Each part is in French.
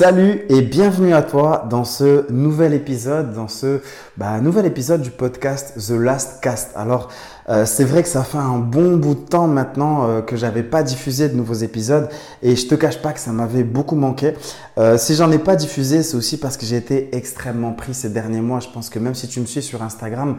Salut et bienvenue à toi dans ce nouvel épisode, dans ce bah, nouvel épisode du podcast The Last Cast. Alors, euh, c'est vrai que ça fait un bon bout de temps maintenant euh, que j'avais pas diffusé de nouveaux épisodes et je te cache pas que ça m'avait beaucoup manqué. Euh, si j'en ai pas diffusé, c'est aussi parce que j'ai été extrêmement pris ces derniers mois. Je pense que même si tu me suis sur Instagram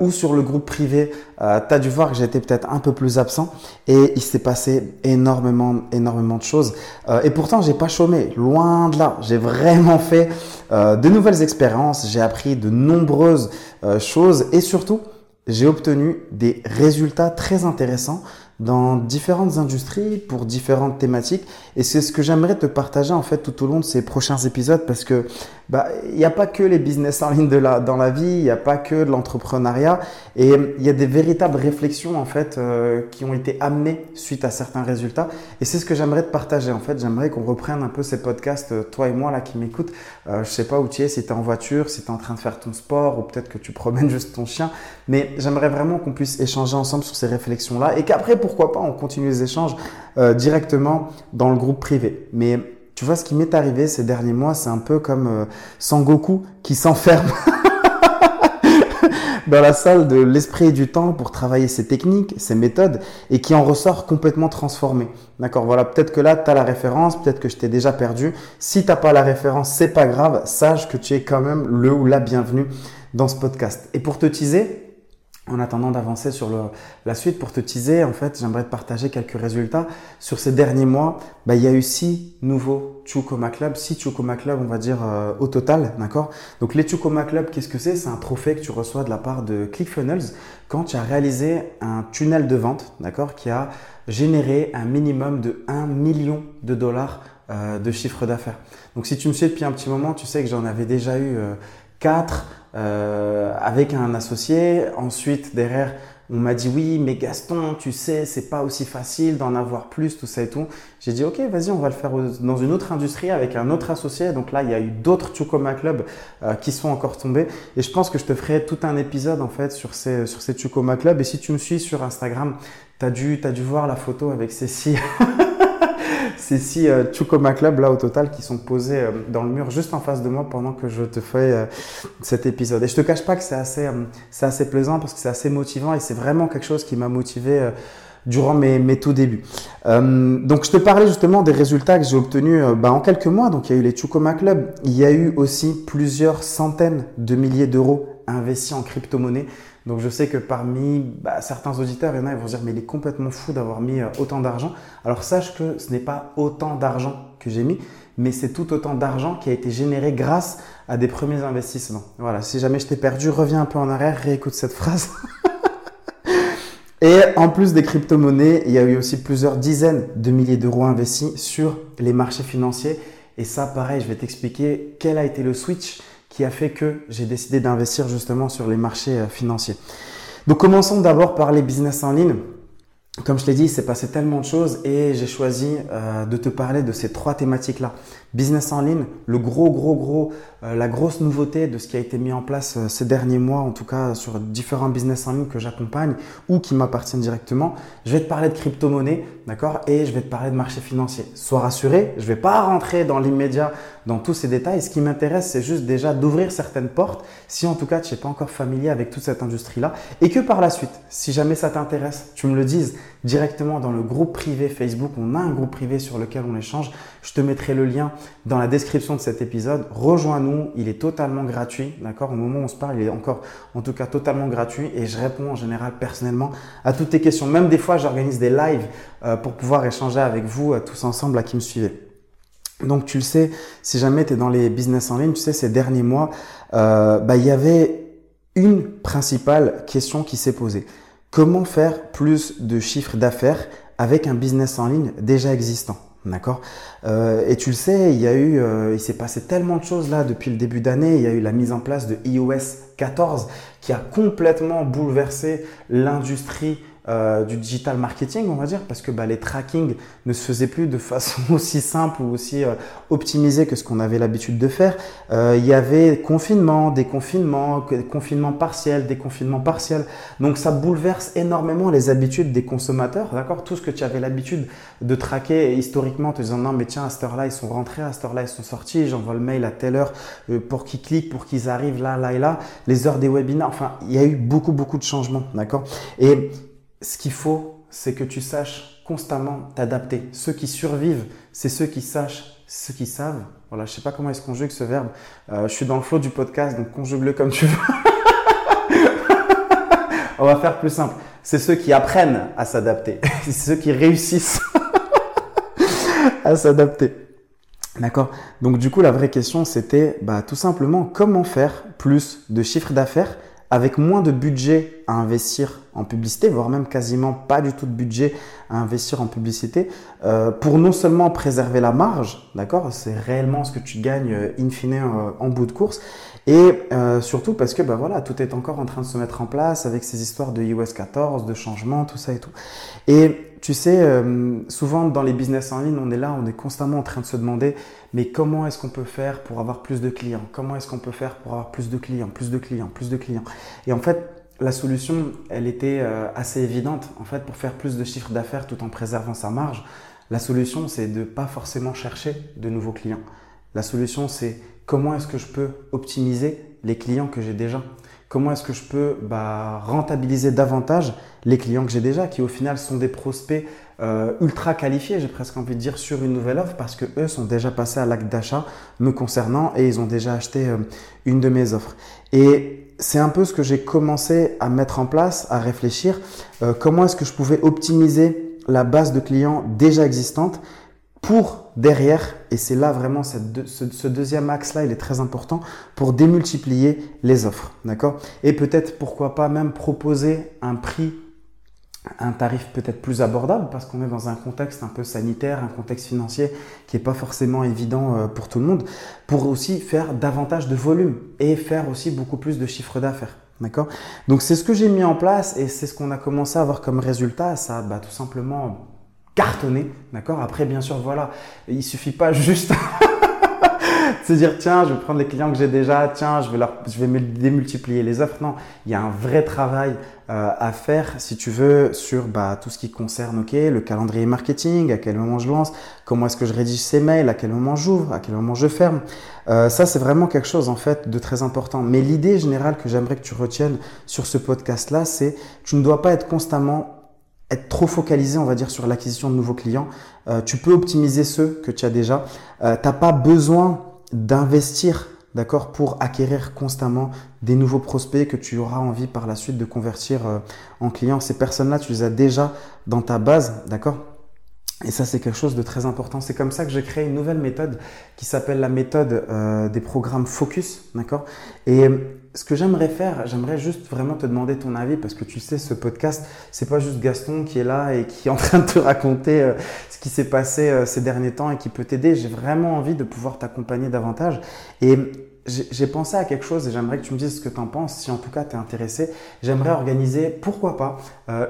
ou sur le groupe privé, tu as dû voir que j'étais peut-être un peu plus absent et il s'est passé énormément, énormément de choses. et pourtant, j'ai pas chômé, loin de là. J'ai vraiment fait de nouvelles expériences, j'ai appris de nombreuses choses et surtout, j'ai obtenu des résultats très intéressants dans différentes industries pour différentes thématiques. Et c'est ce que j'aimerais te partager en fait tout au long de ces prochains épisodes parce que bah il n'y a pas que les business en ligne de la, dans la vie, il n'y a pas que de l'entrepreneuriat. Et il y a des véritables réflexions en fait euh, qui ont été amenées suite à certains résultats. Et c'est ce que j'aimerais te partager en fait, j'aimerais qu'on reprenne un peu ces podcasts euh, toi et moi là qui m'écoutent, euh, je sais pas où tu es, si tu es en voiture, si tu es en train de faire ton sport ou peut-être que tu promènes juste ton chien, mais j'aimerais vraiment qu'on puisse échanger ensemble sur ces réflexions là et qu'après pourquoi pas on continue les échanges euh, directement dans le groupe privé. Mais tu vois, ce qui m'est arrivé ces derniers mois, c'est un peu comme euh, Sangoku qui s'enferme dans la salle de l'esprit et du temps pour travailler ses techniques, ses méthodes et qui en ressort complètement transformé. D'accord Voilà, peut-être que là, tu as la référence, peut-être que je t'ai déjà perdu. Si tu pas la référence, c'est pas grave, sache que tu es quand même le ou la bienvenue dans ce podcast. Et pour te teaser, en attendant d'avancer sur la suite, pour te teaser, en fait, j'aimerais te partager quelques résultats. Sur ces derniers mois, bah, il y a eu six nouveaux Chukoma Club, six Chukoma Club, on va dire, euh, au total, d'accord? Donc les Chukoma Club, qu'est-ce que c'est? C'est un trophée que tu reçois de la part de ClickFunnels quand tu as réalisé un tunnel de vente, d'accord Qui a généré un minimum de 1 million de dollars euh, de chiffre d'affaires. Donc si tu me suis depuis un petit moment, tu sais que j'en avais déjà eu euh, 4 euh, avec un associé. Ensuite, derrière, on m'a dit oui, mais Gaston, tu sais, c'est pas aussi facile d'en avoir plus, tout ça et tout. J'ai dit ok, vas-y, on va le faire dans une autre industrie avec un autre associé. Donc là, il y a eu d'autres Chukoma Club euh, qui sont encore tombés. Et je pense que je te ferai tout un épisode en fait sur ces sur ces Chukoma Club. Et si tu me suis sur Instagram, t'as dû as dû voir la photo avec Cécile. ces six euh, Chukoma Club là au total qui sont posés euh, dans le mur juste en face de moi pendant que je te fais euh, cet épisode. Et je te cache pas que c'est assez, c'est assez plaisant parce que c'est assez motivant et c'est vraiment quelque chose qui m'a motivé durant mes, mes tout débuts. donc je te parlais justement des résultats que j'ai obtenus bah, en quelques mois. Donc il y a eu les Chukoma Club, il y a eu aussi plusieurs centaines de milliers d'euros investis en crypto-monnaie. Donc je sais que parmi bah, certains auditeurs, il y en a, ils vont se dire mais il est complètement fou d'avoir mis euh, autant d'argent. Alors sache que ce n'est pas autant d'argent que j'ai mis, mais c'est tout autant d'argent qui a été généré grâce à des premiers investissements. Voilà, si jamais je t'ai perdu, reviens un peu en arrière, réécoute cette phrase. Et en plus des crypto-monnaies, il y a eu aussi plusieurs dizaines de milliers d'euros investis sur les marchés financiers. Et ça, pareil, je vais t'expliquer quel a été le switch qui a fait que j'ai décidé d'investir justement sur les marchés euh, financiers. Donc commençons d'abord par les business en ligne. Comme je l'ai dit, il s'est passé tellement de choses et j'ai choisi euh, de te parler de ces trois thématiques-là. Business en ligne, le gros, gros, gros, euh, la grosse nouveauté de ce qui a été mis en place ces derniers mois, en tout cas sur différents business en ligne que j'accompagne ou qui m'appartiennent directement. Je vais te parler de crypto-monnaie, d'accord? Et je vais te parler de marché financier. Sois rassuré, je vais pas rentrer dans l'immédiat dans tous ces détails. Ce qui m'intéresse, c'est juste déjà d'ouvrir certaines portes, si en tout cas tu n'es pas encore familier avec toute cette industrie-là, et que par la suite, si jamais ça t'intéresse, tu me le dises directement dans le groupe privé Facebook. On a un groupe privé sur lequel on échange. Je te mettrai le lien dans la description de cet épisode. Rejoins-nous, il est totalement gratuit, d'accord? Au moment où on se parle, il est encore en tout cas totalement gratuit et je réponds en général personnellement à toutes tes questions. Même des fois, j'organise des lives euh, pour pouvoir échanger avec vous euh, tous ensemble à qui me suivez. Donc tu le sais, si jamais tu es dans les business en ligne, tu sais, ces derniers mois, euh, bah, il y avait une principale question qui s'est posée. Comment faire plus de chiffres d'affaires avec un business en ligne déjà existant? D'accord? Euh, Et tu le sais, il y a eu, euh, il s'est passé tellement de choses là depuis le début d'année. Il y a eu la mise en place de iOS 14 qui a complètement bouleversé l'industrie euh, du digital marketing, on va dire, parce que bah, les tracking ne se faisaient plus de façon aussi simple ou aussi euh, optimisée que ce qu'on avait l'habitude de faire. Euh, il y avait confinement, déconfinement, confinement partiel, déconfinement partiel. Donc ça bouleverse énormément les habitudes des consommateurs, d'accord? Tout ce que tu avais l'habitude de traquer historiquement, te disant non mais tiens à cette heure-là ils sont rentrés, à cette heure-là ils sont sortis, j'envoie le mail à telle heure pour qu'ils cliquent, pour qu'ils arrivent là, là et là, les heures des webinaires, enfin il y a eu beaucoup beaucoup de changements, d'accord? Et ce qu'il faut, c'est que tu saches constamment t'adapter. Ceux qui survivent, c'est ceux qui sachent, ceux qui savent. Voilà, je sais pas comment est-ce conjugue ce verbe. Euh, je suis dans le flow du podcast, donc conjugue-le comme tu veux. On va faire plus simple. C'est ceux qui apprennent à s'adapter. c'est ceux qui réussissent à s'adapter. D'accord? Donc du coup, la vraie question, c'était bah, tout simplement comment faire plus de chiffre d'affaires avec moins de budget à investir en publicité, voire même quasiment pas du tout de budget à investir en publicité, euh, pour non seulement préserver la marge, d'accord, c'est réellement ce que tu gagnes euh, in fine euh, en bout de course, et surtout parce que bah voilà, tout est encore en train de se mettre en place avec ces histoires de iOS 14, de changements, tout ça et tout. Et tu sais, euh, souvent dans les business en ligne, on est là, on est constamment en train de se demander, mais comment est-ce qu'on peut faire pour avoir plus de clients? Comment est-ce qu'on peut faire pour avoir plus de clients, plus de clients, plus de clients? Et en fait, la solution, elle était euh, assez évidente. En fait, pour faire plus de chiffre d'affaires tout en préservant sa marge, la solution, c'est de pas forcément chercher de nouveaux clients. La solution, c'est comment est-ce que je peux optimiser les clients que j'ai déjà? Comment est-ce que je peux bah, rentabiliser davantage les clients que j'ai déjà, qui au final sont des prospects euh, ultra qualifiés, j'ai presque envie de dire, sur une nouvelle offre, parce que eux sont déjà passés à l'acte d'achat me concernant et ils ont déjà acheté euh, une de mes offres. Et c'est un peu ce que j'ai commencé à mettre en place, à réfléchir, euh, comment est-ce que je pouvais optimiser la base de clients déjà existante pour derrière, et c'est là vraiment ce, deuxième axe-là, il est très important, pour démultiplier les offres. D'accord? Et peut-être, pourquoi pas même proposer un prix, un tarif peut-être plus abordable, parce qu'on est dans un contexte un peu sanitaire, un contexte financier qui n'est pas forcément évident euh, pour tout le monde, pour aussi faire davantage de volume et faire aussi beaucoup plus de chiffre d'affaires. D'accord? Donc c'est ce que j'ai mis en place et c'est ce qu'on a commencé à avoir comme résultat. Ça bah, tout simplement cartonner, d'accord? Après, bien sûr, voilà, il suffit pas juste de se dire tiens, je vais prendre les clients que j'ai déjà, tiens, je vais leur, je vais démultiplier les offres. Non, il y a un vrai travail euh, à faire, si tu veux, sur bah, tout ce qui concerne, ok, le calendrier marketing, à quel moment je lance, comment est-ce que je rédige ces mails, à quel moment j'ouvre, à quel moment je ferme. Euh, ça, c'est vraiment quelque chose en fait de très important. Mais l'idée générale que j'aimerais que tu retiennes sur ce podcast-là, c'est tu ne dois pas être constamment être trop focalisé, on va dire, sur l'acquisition de nouveaux clients. Euh, tu peux optimiser ceux que tu as déjà. Euh, tu n'as pas besoin d'investir, d'accord, pour acquérir constamment des nouveaux prospects que tu auras envie par la suite de convertir euh, en clients. Ces personnes-là, tu les as déjà dans ta base, d'accord? Et ça, c'est quelque chose de très important. C'est comme ça que j'ai créé une nouvelle méthode qui s'appelle la méthode euh, des programmes focus, d'accord? Ce que j'aimerais faire, j'aimerais juste vraiment te demander ton avis parce que tu sais, ce podcast, c'est pas juste Gaston qui est là et qui est en train de te raconter euh, ce qui s'est passé euh, ces derniers temps et qui peut t'aider. J'ai vraiment envie de pouvoir t'accompagner davantage. Et j'ai pensé à quelque chose et j'aimerais que tu me dises ce que tu en penses. Si en tout cas tu es intéressé, j'aimerais organiser, pourquoi pas,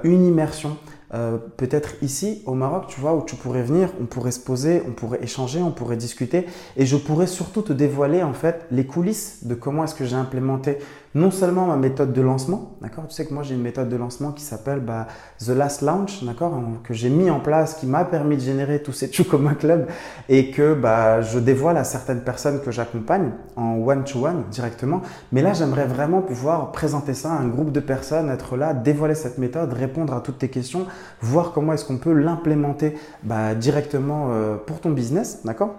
une immersion euh, peut-être ici au Maroc, tu vois, où tu pourrais venir, on pourrait se poser, on pourrait échanger, on pourrait discuter, et je pourrais surtout te dévoiler en fait les coulisses de comment est-ce que j'ai implémenté non seulement ma méthode de lancement, d'accord Tu sais que moi j'ai une méthode de lancement qui s'appelle bah, The Last Launch, d'accord Que j'ai mis en place, qui m'a permis de générer tous ces un Club et que bah, je dévoile à certaines personnes que j'accompagne en one-to-one directement. Mais là, j'aimerais vraiment pouvoir présenter ça à un groupe de personnes, être là, dévoiler cette méthode, répondre à toutes tes questions, voir comment est-ce qu'on peut l'implémenter bah, directement euh, pour ton business, d'accord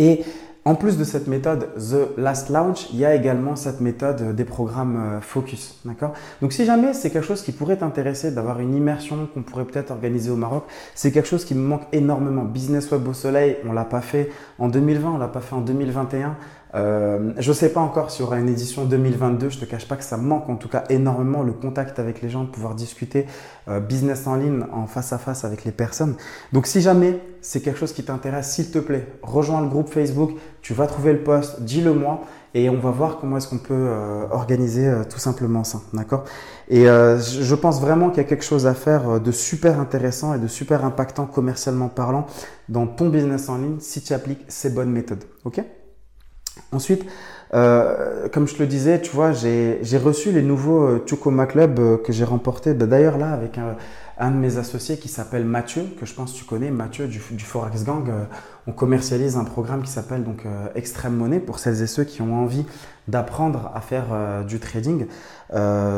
Et en plus de cette méthode The Last Launch, il y a également cette méthode des programmes euh, Focus. D'accord? Donc si jamais c'est quelque chose qui pourrait t'intéresser d'avoir une immersion qu'on pourrait peut-être organiser au Maroc, c'est quelque chose qui me manque énormément. Business Web au Soleil, on l'a pas fait en 2020, on l'a pas fait en 2021. Euh, je ne sais pas encore s'il y aura une édition 2022. Je te cache pas que ça manque en tout cas énormément le contact avec les gens, de pouvoir discuter euh, business en ligne en face à face avec les personnes. Donc si jamais c'est quelque chose qui t'intéresse, s'il te plaît, rejoins le groupe Facebook, tu vas trouver le post, dis-le moi et on va voir comment est-ce qu'on peut euh, organiser euh, tout simplement ça, d'accord? Et euh, je pense vraiment qu'il y a quelque chose à faire de super intéressant et de super impactant commercialement parlant dans ton business en ligne si tu appliques ces bonnes méthodes, ok? Ensuite, comme je te le disais, tu vois, j'ai reçu les nouveaux Chukoma Club que j'ai remportés, bah, d'ailleurs là avec un, de mes associés qui s'appelle Mathieu, que je pense que tu connais, Mathieu du, du Forex Gang. Euh, on commercialise un programme qui s'appelle donc euh, Extrême Monnaie pour celles et ceux qui ont envie d'apprendre à faire euh, du trading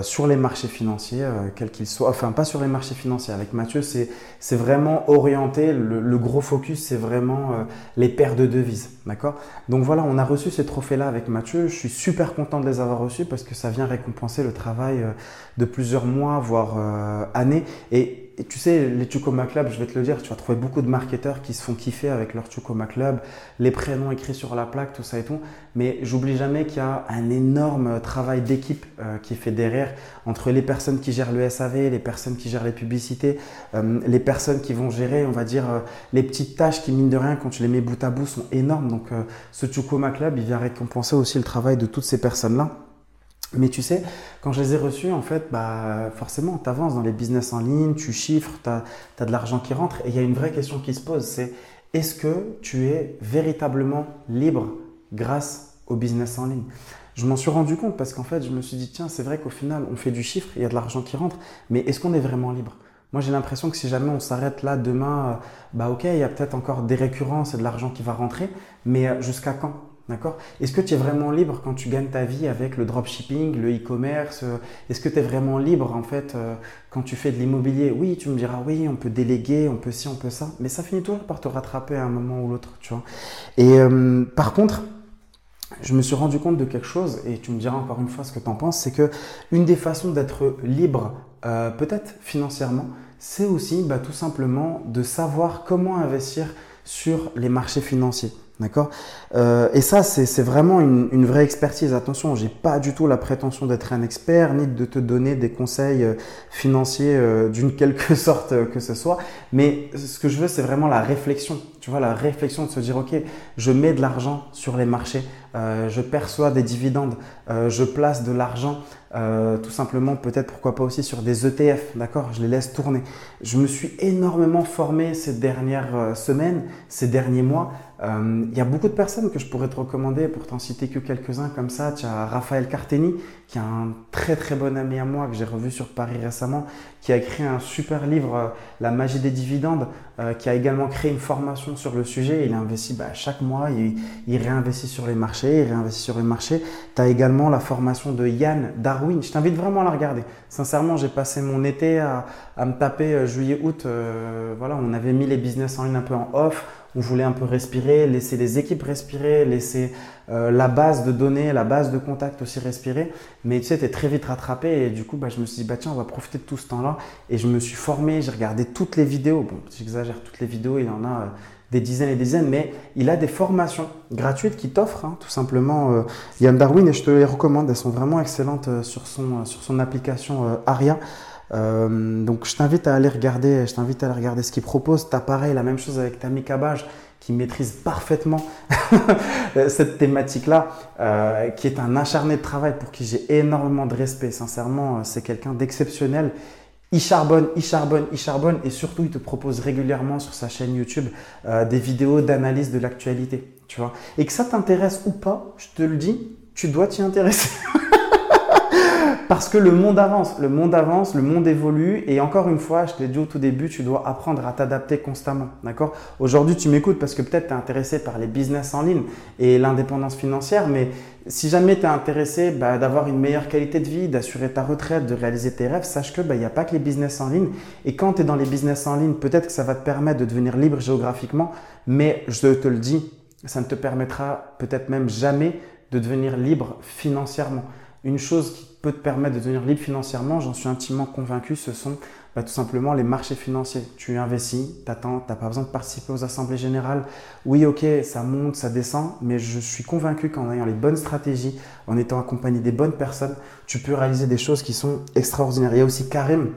sur les marchés financiers, quels qu'ils soient. Enfin, pas sur les marchés financiers. Avec Mathieu, c'est vraiment orienté. Le, gros focus, c'est vraiment les paires de devises. D'accord? Donc voilà, on a reçu ces trophées-là avec Mathieu. Je suis super content de les avoir reçus parce que ça vient récompenser le travail de plusieurs mois, voire années. Et tu sais, les Chukoma Club, je vais te le dire, tu vas trouver beaucoup de marketeurs qui se font kiffer avec leur Chukoma Club, les prénoms écrits sur la plaque, tout ça et tout. Mais j'oublie jamais qu'il y a un énorme travail d'équipe euh, qui est fait derrière entre les personnes qui gèrent le SAV, les personnes qui gèrent les publicités, euh, les personnes qui vont gérer, on va dire, euh, les petites tâches qui, mine de rien, quand tu les mets bout à bout, sont énormes. Donc, ce Chukoma Club, il vient récompenser aussi le travail de toutes ces personnes-là. Mais tu sais, quand je les ai reçus, en fait, bah, forcément, tu avances dans les business en ligne, tu chiffres, tu as, de l'argent qui rentre. Et il y a une vraie question qui se pose, c'est est-ce que tu es véritablement libre grâce au business en ligne? Je m'en suis rendu compte parce qu'en fait, je me suis dit, tiens, c'est vrai qu'au final, on fait du chiffre, il y a de l'argent qui rentre, mais est-ce qu'on est vraiment libre? Moi, j'ai l'impression que si jamais on s'arrête là demain, euh, bah ok, il y a peut-être encore des récurrences et de l'argent qui va rentrer, mais euh, jusqu'à quand? Est-ce que tu es vraiment libre quand tu gagnes ta vie avec le dropshipping, le e-commerce euh, Est-ce que tu es vraiment libre en fait euh, quand tu fais de l'immobilier? Oui, tu me diras oui, on peut déléguer, on peut ci, on peut ça, mais ça finit toujours par te rattraper à un moment ou l'autre, tu vois. Et euh, par contre, je me suis rendu compte de quelque chose et tu me diras encore une fois ce que tu en penses, c'est que une des façons d'être libre, peut-être financièrement, c'est aussi bah, tout simplement de savoir comment investir sur les marchés financiers. D'accord? Euh, Et ça, c'est vraiment une, vraie expertise. Attention, j'ai pas du tout la prétention d'être un expert, ni de te donner des conseils euh, financiers euh, d'une quelque sorte que ce soit. Mais ce que je veux, c'est vraiment la réflexion. Tu vois, la réflexion de se dire, OK, je mets de l'argent sur les marchés, je perçois des dividendes, je place de l'argent tout simplement peut-être pourquoi pas aussi sur des ETF, d'accord? Je les laisse tourner. Je me suis énormément formé ces dernières semaines, ces derniers mois. Il y a beaucoup de personnes que je pourrais te recommander, pour t'en citer que quelques-uns comme ça. Tu as Raphaël Carteni, qui est un très très bon ami à moi que j'ai revu sur Paris récemment, qui a écrit un super livre, La magie des dividendes, qui a également créé une formation sur le sujet. Il investit bah, chaque mois, il, réinvestit sur les marchés, il réinvestit sur les marchés. Tu as également la formation de Yann Darwin. Je t'invite vraiment à la regarder. Sincèrement, j'ai passé mon été à, à me taper euh, juillet-août. Euh, voilà, on avait mis les business en ligne un peu en off on voulait un peu respirer, laisser les équipes respirer, laisser euh, la base de données, la base de contact aussi respirer. Mais tu sais, tu es très vite rattrapé et du coup, bah, je me suis dit, bah, tiens, on va profiter de tout ce temps-là. Et je me suis formé, j'ai regardé toutes les vidéos. Bon, j'exagère toutes les vidéos, il y en a euh, des dizaines et des dizaines, mais il a des formations gratuites qui t'offrent hein, tout simplement euh, Yann Darwin et je te les recommande. Elles sont vraiment excellentes sur, son, sur son application Aria. Euh, donc je t'invite à aller regarder, je t'invite à aller regarder ce qu'il propose. T'as pareil, la même chose avec Tammy Cabage qui maîtrise parfaitement cette thématique-là, euh, qui est un acharné de travail pour qui j'ai énormément de respect. Sincèrement, euh, c'est quelqu'un d'exceptionnel. Il charbonne, il charbonne, il charbonne et surtout il te propose régulièrement sur sa chaîne YouTube des vidéos d'analyse de l'actualité, tu vois. Et que ça t'intéresse ou pas, je te le dis, tu dois t'y intéresser. Parce que le monde avance, le monde avance, le monde évolue et encore une fois, je te l'ai dit au tout début, tu dois apprendre à t'adapter constamment, d'accord? Aujourd'hui, tu m'écoutes parce que peut-être tu es intéressé par les business en ligne et l'indépendance financière, mais si jamais tu es intéressé bah, d'avoir une meilleure qualité de vie, d'assurer ta retraite, de réaliser tes rêves, sache que il bah, n'y a pas que les business en ligne. Et quand tu es dans les business en ligne, peut-être que ça va te permettre de devenir libre géographiquement, mais je te le dis, ça ne te permettra peut-être même jamais de devenir libre financièrement. Une chose qui peut te permettre de devenir libre financièrement, j'en suis intimement convaincu, ce sont bah, tout simplement les marchés financiers. Tu investis, tu attends, tu n'as pas besoin de participer aux assemblées générales. Oui, ok, ça monte, ça descend, mais je suis convaincu qu'en ayant les bonnes stratégies, en étant accompagné des bonnes personnes, tu peux réaliser des choses qui sont extraordinaires. Il y a aussi Karim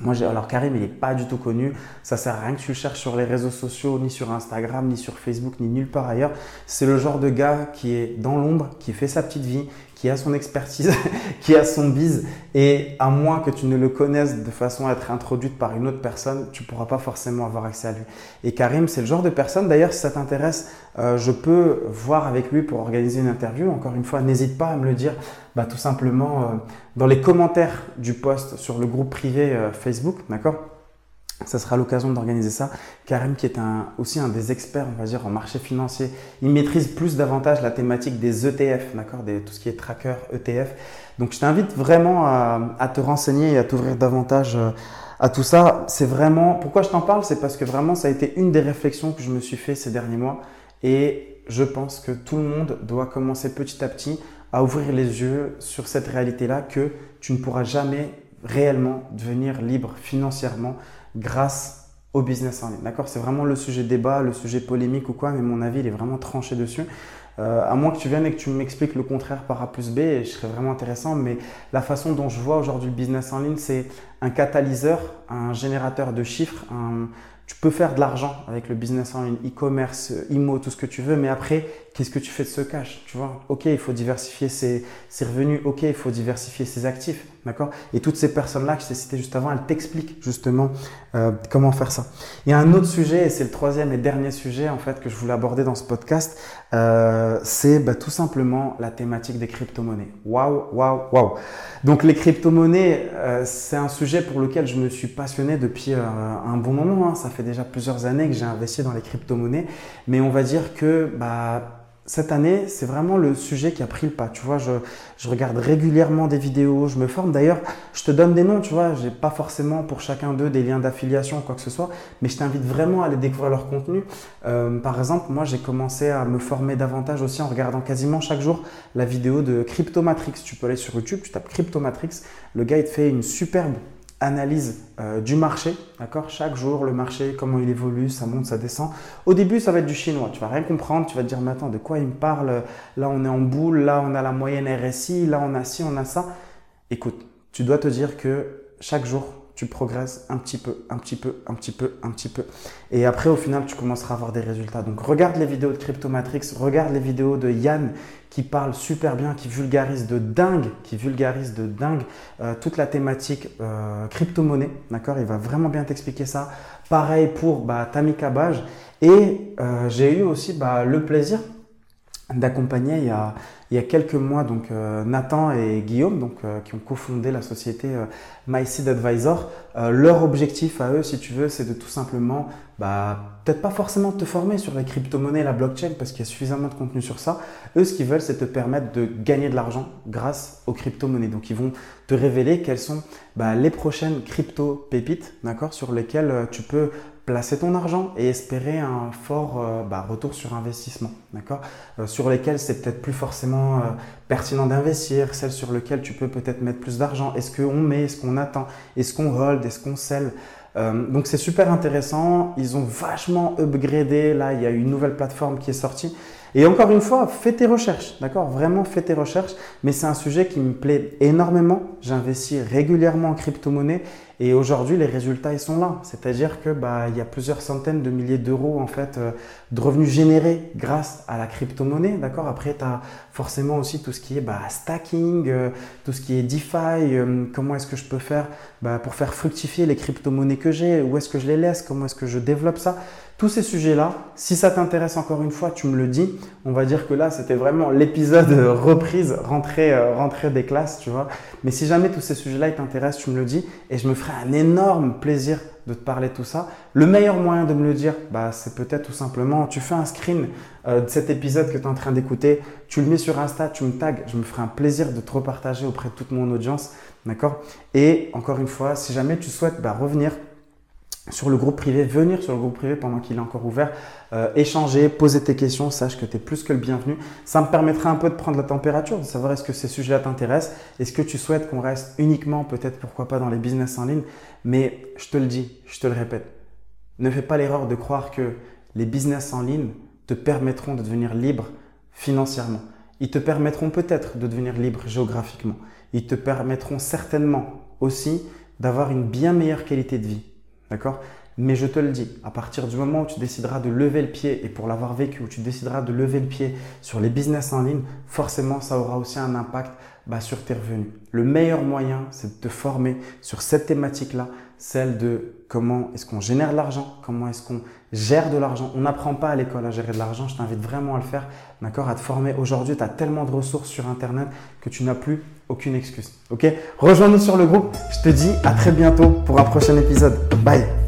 Moi, alors Karim, il n'est pas du tout connu. Ça sert à rien que tu le cherches sur les réseaux sociaux, ni sur Instagram, ni sur Facebook, ni nulle part ailleurs. C'est le genre de gars qui est dans l'ombre, qui fait sa petite vie, qui a son expertise, qui a son bise. Et à moins que tu ne le connaisses de façon à être introduite par une autre personne, tu pourras pas forcément avoir accès à lui. Et Karim, c'est le genre de personne, d'ailleurs, si ça t'intéresse, euh, je peux voir avec lui pour organiser une interview. Encore une fois, n'hésite pas à me le dire bah, tout simplement euh, dans les commentaires du post sur le groupe privé euh, Facebook, d'accord? Ça sera l'occasion d'organiser ça. Karim, qui est un, aussi un des experts, on va dire, en marché financier, il maîtrise plus davantage la thématique des ETF, d'accord, tout ce qui est tracker, ETF. Donc, je t'invite vraiment à, te renseigner et à t'ouvrir davantage euh, à tout ça. C'est vraiment, pourquoi je t'en parle, c'est parce que vraiment, ça a été une des réflexions que je me suis fait ces derniers mois. Et je pense que tout le monde doit commencer petit à petit à ouvrir les yeux sur cette réalité-là que tu ne pourras jamais réellement devenir libre financièrement grâce au business en ligne. D'accord C'est vraiment le sujet débat, le sujet polémique ou quoi, mais mon avis, il est vraiment tranché dessus. Euh, à moins que tu viennes et que tu m'expliques le contraire par A plus B, et je serais vraiment intéressant. Mais la façon dont je vois aujourd'hui le business en ligne, c'est un catalyseur, un générateur de chiffres, un, tu peux faire de l'argent avec le business en ligne, e-commerce, IMO, tout ce que tu veux, mais après, qu'est-ce que tu fais de ce cash Tu vois, ok, il faut diversifier ses, revenus, ok, il faut diversifier ses actifs, d'accord? Et toutes ces personnes-là que je t'ai citées juste avant, elles t'expliquent justement euh, comment faire ça. Il y a un autre sujet, et c'est le troisième et dernier sujet en fait que je voulais aborder dans ce podcast, euh, c'est bah, tout simplement la thématique des crypto-monnaies. Waouh, waouh, waouh Donc les crypto-monnaies, euh, c'est un sujet pour lequel je me suis passionné depuis un bon moment. Hein. Ça fait déjà plusieurs années que j'ai investi dans les crypto-monnaies, mais on va dire que bah cette année, c'est vraiment le sujet qui a pris le pas. Tu vois, je, regarde régulièrement des vidéos, je me forme. D'ailleurs, je te donne des noms, tu vois, j'ai pas forcément pour chacun d'eux des liens d'affiliation ou quoi que ce soit, mais je t'invite vraiment à aller découvrir leur contenu. Euh, par exemple, moi, j'ai commencé à me former davantage aussi en regardant quasiment chaque jour la vidéo de Cryptomatrix. Tu peux aller sur YouTube, tu tapes Cryptomatrix. Le gars, il te fait une superbe analyse euh, du marché, d'accord? Chaque jour, le marché, comment il évolue, ça monte, ça descend. Au début, ça va être du chinois. Tu vas rien comprendre. Tu vas te dire, mais attends, de quoi il me parle? Là, on est en boule. Là, on a la moyenne RSI. Là, on a ci, on a ça. Écoute, tu dois te dire que chaque jour, tu progresses un petit peu, un petit peu, un petit peu, un petit peu. Et après, au final, tu commenceras à avoir des résultats. Donc, regarde les vidéos de Cryptomatrix, regarde les vidéos de Yann qui parle super bien, qui vulgarise de dingue, qui vulgarise de dingue euh, toute la thématique euh, crypto-monnaie. D'accord? Il va vraiment bien t'expliquer ça. Pareil pour bah, Tamika Baj. Et euh, j'ai eu aussi bah, le plaisir d'accompagner il y a il y a quelques mois, donc euh, Nathan et Guillaume, donc, euh, qui ont cofondé la société euh, MySeed Advisor, leur objectif à eux, si tu veux, c'est de tout simplement, bah, peut-être pas forcément te former sur les crypto-monnaies, la blockchain, parce qu'il y a suffisamment de contenu sur ça. Eux, ce qu'ils veulent, c'est te permettre de gagner de l'argent grâce aux crypto-monnaies. Donc, ils vont te révéler quelles sont bah, les prochaines crypto-pépites, d'accord, sur lesquelles tu peux placer ton argent et espérer un fort euh, bah, retour sur investissement, d'accord? Euh, Sur lesquels c'est peut-être plus forcément euh, pertinent d'investir, celles sur lesquelles tu peux peut-être mettre plus d'argent. Est-ce qu'on met, est-ce qu'on attend, est-ce qu'on hold, est-ce qu'on sell? Donc c'est super intéressant. Ils ont vachement upgradé. Là, il y a une nouvelle plateforme qui est sortie. Et encore une fois, fais tes recherches, d'accord? Vraiment, fais tes recherches. Mais c'est un sujet qui me plaît énormément. J'investis régulièrement en crypto-monnaie et aujourd'hui, les résultats, ils sont là. C'est-à-dire que bah, il y a plusieurs centaines de milliers d'euros en fait euh, de revenus générés grâce à la crypto-monnaie, d'accord? Après, tu as forcément aussi tout ce qui est bah, stacking, euh, tout ce qui est DeFi. Euh, comment est-ce que je peux faire bah, pour faire fructifier les crypto-monnaies que j'ai? Où est-ce que je les laisse? Comment est-ce que je développe ça? Tous ces sujets-là, si ça t'intéresse encore une fois, tu me le dis. On va dire que là, c'était vraiment l'épisode reprise, rentrée, euh, rentrée des classes, tu vois. Mais si jamais tous ces sujets-là t'intéressent, tu me le dis et je me ferai un énorme plaisir de te parler de tout ça. Le meilleur moyen de me le dire, bah, c'est peut-être tout simplement, tu fais un screen euh, de cet épisode que tu es en train d'écouter, tu le mets sur Insta, tu me tags, je me ferai un plaisir de te repartager auprès de toute mon audience, d'accord? Et encore une fois, si jamais tu souhaites bah, revenir sur le groupe privé, venir sur le groupe privé pendant qu'il est encore ouvert, euh, échanger, poser tes questions, sache que tu es plus que le bienvenu. Ça me permettra un peu de prendre la température, de savoir est-ce que ces sujets-là t'intéressent, est-ce que tu souhaites qu'on reste uniquement, peut-être pourquoi pas dans les business en ligne, mais je te le dis, je te le répète, ne fais pas l'erreur de croire que les business en ligne te permettront de devenir libre financièrement. Ils te permettront peut-être de devenir libre géographiquement. Ils te permettront certainement aussi d'avoir une bien meilleure qualité de vie. D'accord? Mais je te le dis, à partir du moment où tu décideras de lever le pied, et pour l'avoir vécu, où tu décideras de lever le pied sur les business en ligne, forcément, ça aura aussi un impact bah, sur tes revenus. Le meilleur moyen, c'est de te former sur cette thématique-là, celle de comment est-ce qu'on génère de l'argent, comment est-ce qu'on gère de l'argent. On n'apprend pas à l'école à gérer de l'argent, je t'invite vraiment à le faire, d'accord, à te former. Aujourd'hui, tu as tellement de ressources sur Internet que tu n'as plus aucune excuse. Ok? Rejoins-nous sur le groupe, je te dis à très bientôt pour un prochain épisode. Bye